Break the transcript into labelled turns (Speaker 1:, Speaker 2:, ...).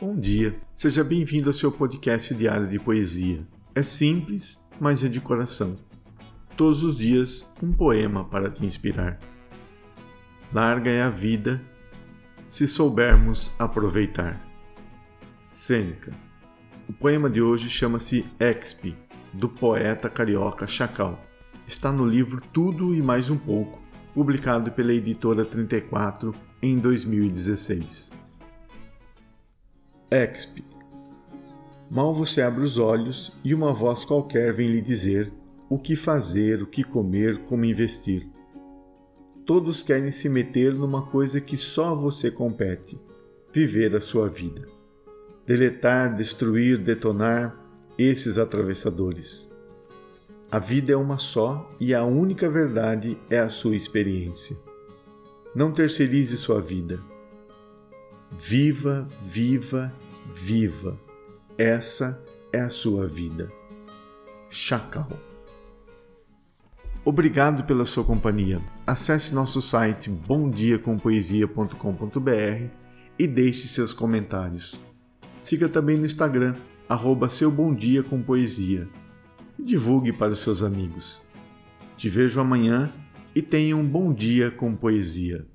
Speaker 1: Bom dia, seja bem-vindo ao seu podcast diário de poesia. É simples, mas é de coração. Todos os dias, um poema para te inspirar. Larga é a vida se soubermos aproveitar. Sêneca. O poema de hoje chama-se Expi, do poeta carioca Chacal. Está no livro Tudo e Mais um Pouco, publicado pela editora 34 em 2016. Exp. Mal você abre os olhos e uma voz qualquer vem lhe dizer o que fazer, o que comer, como investir. Todos querem se meter numa coisa que só você compete: viver a sua vida. Deletar, destruir, detonar esses atravessadores. A vida é uma só e a única verdade é a sua experiência. Não terceirize sua vida. Viva, viva, viva. Essa é a sua vida. Chacal. Obrigado pela sua companhia. Acesse nosso site bomdiacompoesia.com.br e deixe seus comentários. Siga também no Instagram, arroba seu bom dia com poesia. Divulgue para os seus amigos. Te vejo amanhã e tenha um bom dia com poesia.